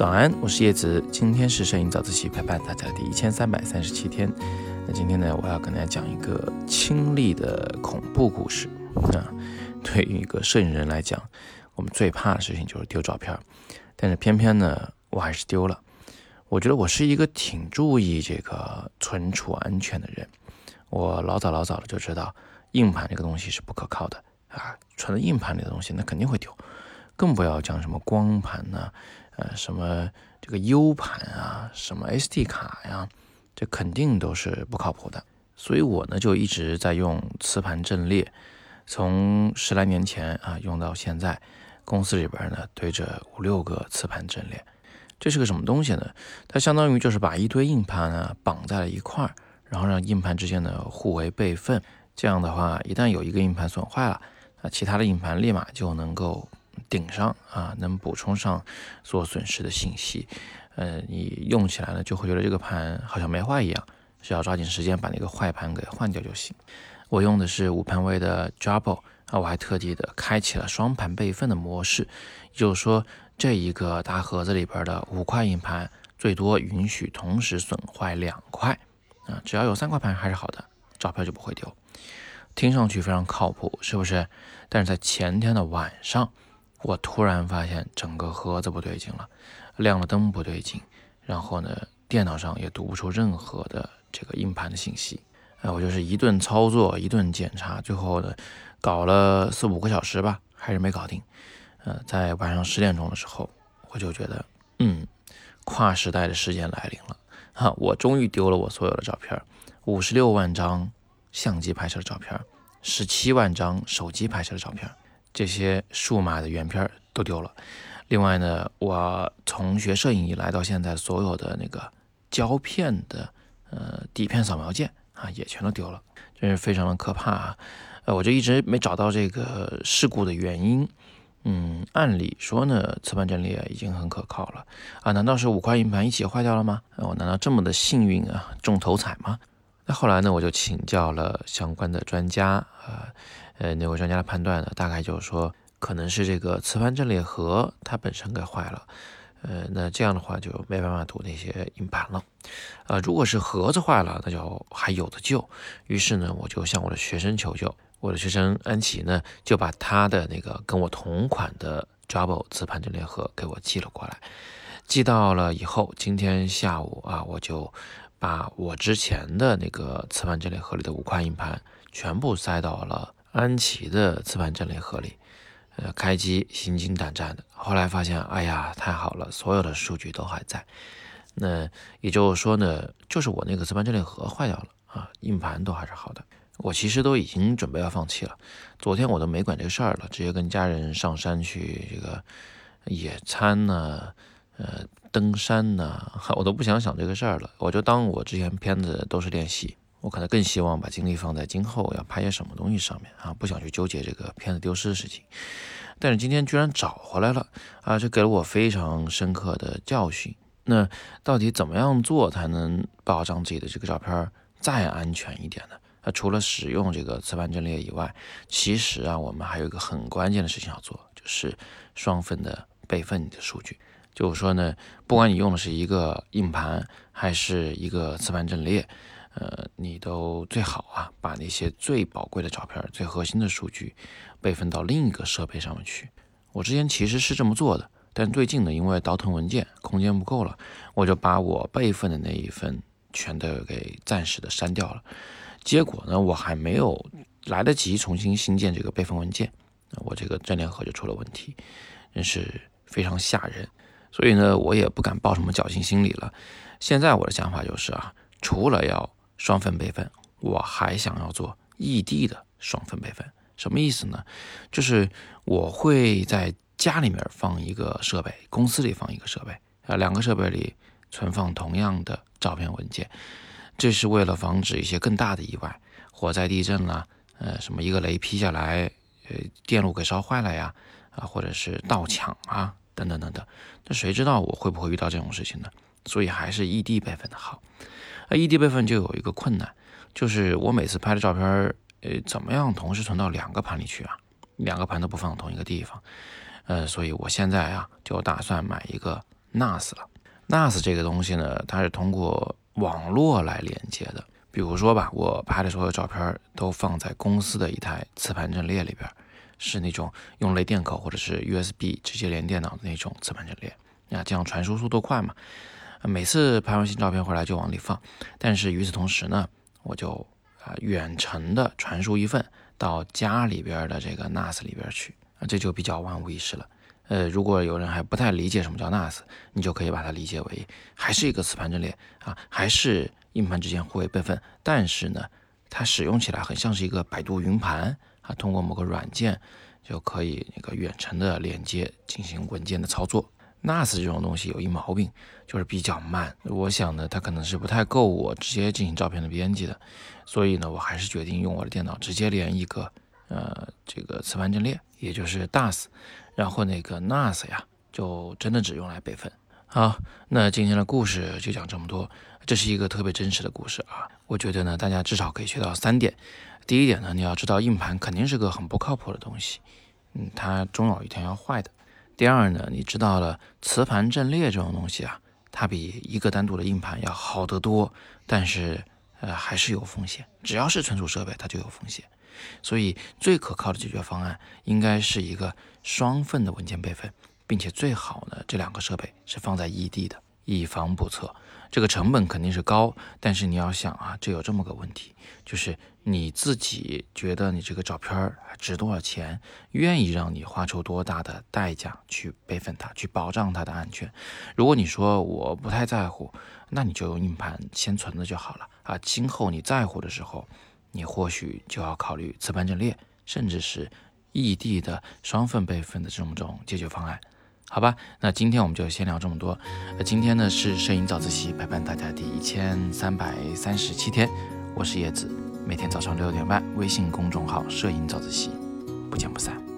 早安，我是叶子，今天是摄影早自习陪伴大家的第一千三百三十七天。那今天呢，我要跟大家讲一个亲历的恐怖故事啊。对于一个摄影人来讲，我们最怕的事情就是丢照片，但是偏偏呢，我还是丢了。我觉得我是一个挺注意这个存储安全的人，我老早老早的就知道硬盘这个东西是不可靠的啊，存在硬盘里的东西那肯定会丢，更不要讲什么光盘呢。呃，什么这个 U 盘啊，什么 SD 卡呀，这肯定都是不靠谱的。所以我呢就一直在用磁盘阵列，从十来年前啊用到现在，公司里边呢堆着五六个磁盘阵列。这是个什么东西呢？它相当于就是把一堆硬盘呢绑在了一块儿，然后让硬盘之间呢互为备份。这样的话，一旦有一个硬盘损坏了，啊，其他的硬盘立马就能够。顶上啊，能补充上所损失的信息。呃，你用起来呢，就会觉得这个盘好像没坏一样，只要抓紧时间把那个坏盘给换掉就行。我用的是五盘位的 j a b o 啊，我还特地的开启了双盘备份的模式，也就是说，这一个大盒子里边的五块硬盘，最多允许同时损坏两块啊，只要有三块盘还是好的，照片就不会丢。听上去非常靠谱，是不是？但是在前天的晚上。我突然发现整个盒子不对劲了，亮了灯不对劲，然后呢，电脑上也读不出任何的这个硬盘的信息。哎，我就是一顿操作，一顿检查，最后呢，搞了四五个小时吧，还是没搞定。呃，在晚上十点钟的时候，我就觉得，嗯，跨时代的时间来临了，哈，我终于丢了我所有的照片，五十六万张相机拍摄的照片，十七万张手机拍摄的照片。这些数码的原片都丢了。另外呢，我从学摄影以来到现在，所有的那个胶片的呃底片扫描件啊，也全都丢了，真是非常的可怕啊！呃，我就一直没找到这个事故的原因。嗯，按理说呢，磁盘阵列已经很可靠了啊，难道是五块硬盘一起坏掉了吗？我难道这么的幸运啊，中头彩吗？那后来呢，我就请教了相关的专家啊。呃，那位专家的判断呢，大概就是说，可能是这个磁盘阵列盒它本身给坏了。呃，那这样的话就没办法读那些硬盘了。呃，如果是盒子坏了，那就还有的救。于是呢，我就向我的学生求救。我的学生安琪呢，就把他的那个跟我同款的 Jabra 磁盘阵列盒给我寄了过来。寄到了以后，今天下午啊，我就把我之前的那个磁盘阵列盒里的五块硬盘全部塞到了。安琪的磁盘阵列盒里，呃，开机心惊胆战的。后来发现，哎呀，太好了，所有的数据都还在。那也就是说呢，就是我那个磁盘阵列盒坏掉了啊，硬盘都还是好的。我其实都已经准备要放弃了。昨天我都没管这个事儿了，直接跟家人上山去这个野餐呢，呃，登山呢，我都不想想这个事儿了。我就当我之前片子都是练习。我可能更希望把精力放在今后要拍些什么东西上面啊，不想去纠结这个片子丢失的事情。但是今天居然找回来了啊，这给了我非常深刻的教训。那到底怎么样做才能保障自己的这个照片再安全一点呢？啊，除了使用这个磁盘阵列以外，其实啊，我们还有一个很关键的事情要做，就是双份的备份你的数据。就是说呢，不管你用的是一个硬盘还是一个磁盘阵列。呃，你都最好啊，把那些最宝贵的照片、最核心的数据备份到另一个设备上面去。我之前其实是这么做的，但最近呢，因为倒腾文件空间不够了，我就把我备份的那一份全都给暂时的删掉了。结果呢，我还没有来得及重新新建这个备份文件，我这个阵列盒就出了问题，真是非常吓人。所以呢，我也不敢抱什么侥幸心理了。现在我的想法就是啊，除了要双份备份，我还想要做异地的双份备份，什么意思呢？就是我会在家里面放一个设备，公司里放一个设备，啊，两个设备里存放同样的照片文件，这是为了防止一些更大的意外，火灾、地震啦，呃，什么一个雷劈下来，呃，电路给烧坏了呀，啊，或者是盗抢啊，等等等等，那谁知道我会不会遇到这种事情呢？所以还是异地备份的好。那异地备份就有一个困难，就是我每次拍的照片，呃，怎么样同时存到两个盘里去啊？两个盘都不放同一个地方，呃，所以我现在啊就打算买一个 NAS 了。NAS 这个东西呢，它是通过网络来连接的。比如说吧，我拍的所有照片都放在公司的一台磁盘阵列里边，是那种用雷电口或者是 USB 直接连电脑的那种磁盘阵列，那这样传输速度快嘛。每次拍完新照片回来就往里放，但是与此同时呢，我就啊远程的传输一份到家里边的这个 NAS 里边去，啊这就比较万无一失了。呃，如果有人还不太理解什么叫 NAS，你就可以把它理解为还是一个磁盘阵列啊，还是硬盘之间互为备份，但是呢，它使用起来很像是一个百度云盘啊，通过某个软件就可以那个远程的连接进行文件的操作。NAS 这种东西有一毛病，就是比较慢。我想呢，它可能是不太够我直接进行照片的编辑的，所以呢，我还是决定用我的电脑直接连一个呃这个磁盘阵列，也就是 DAS。然后那个 NAS 呀，就真的只用来备份。好，那今天的故事就讲这么多。这是一个特别真实的故事啊，我觉得呢，大家至少可以学到三点。第一点呢，你要知道硬盘肯定是个很不靠谱的东西，嗯，它终有一天要坏的。第二呢，你知道了磁盘阵列这种东西啊，它比一个单独的硬盘要好得多，但是呃还是有风险。只要是存储设备，它就有风险。所以最可靠的解决方案应该是一个双份的文件备份，并且最好呢，这两个设备是放在异地的，以防不测。这个成本肯定是高，但是你要想啊，这有这么个问题，就是你自己觉得你这个照片值多少钱，愿意让你花出多大的代价去备份它，去保障它的安全。如果你说我不太在乎，那你就用硬盘先存着就好了啊。今后你在乎的时候。你或许就要考虑磁盘阵列，甚至是异地的双份备份的这种种解决方案，好吧？那今天我们就先聊这么多。那今天呢是摄影早自习陪伴大家第一千三百三十七天，我是叶子，每天早上六点半，微信公众号“摄影早自习”，不见不散。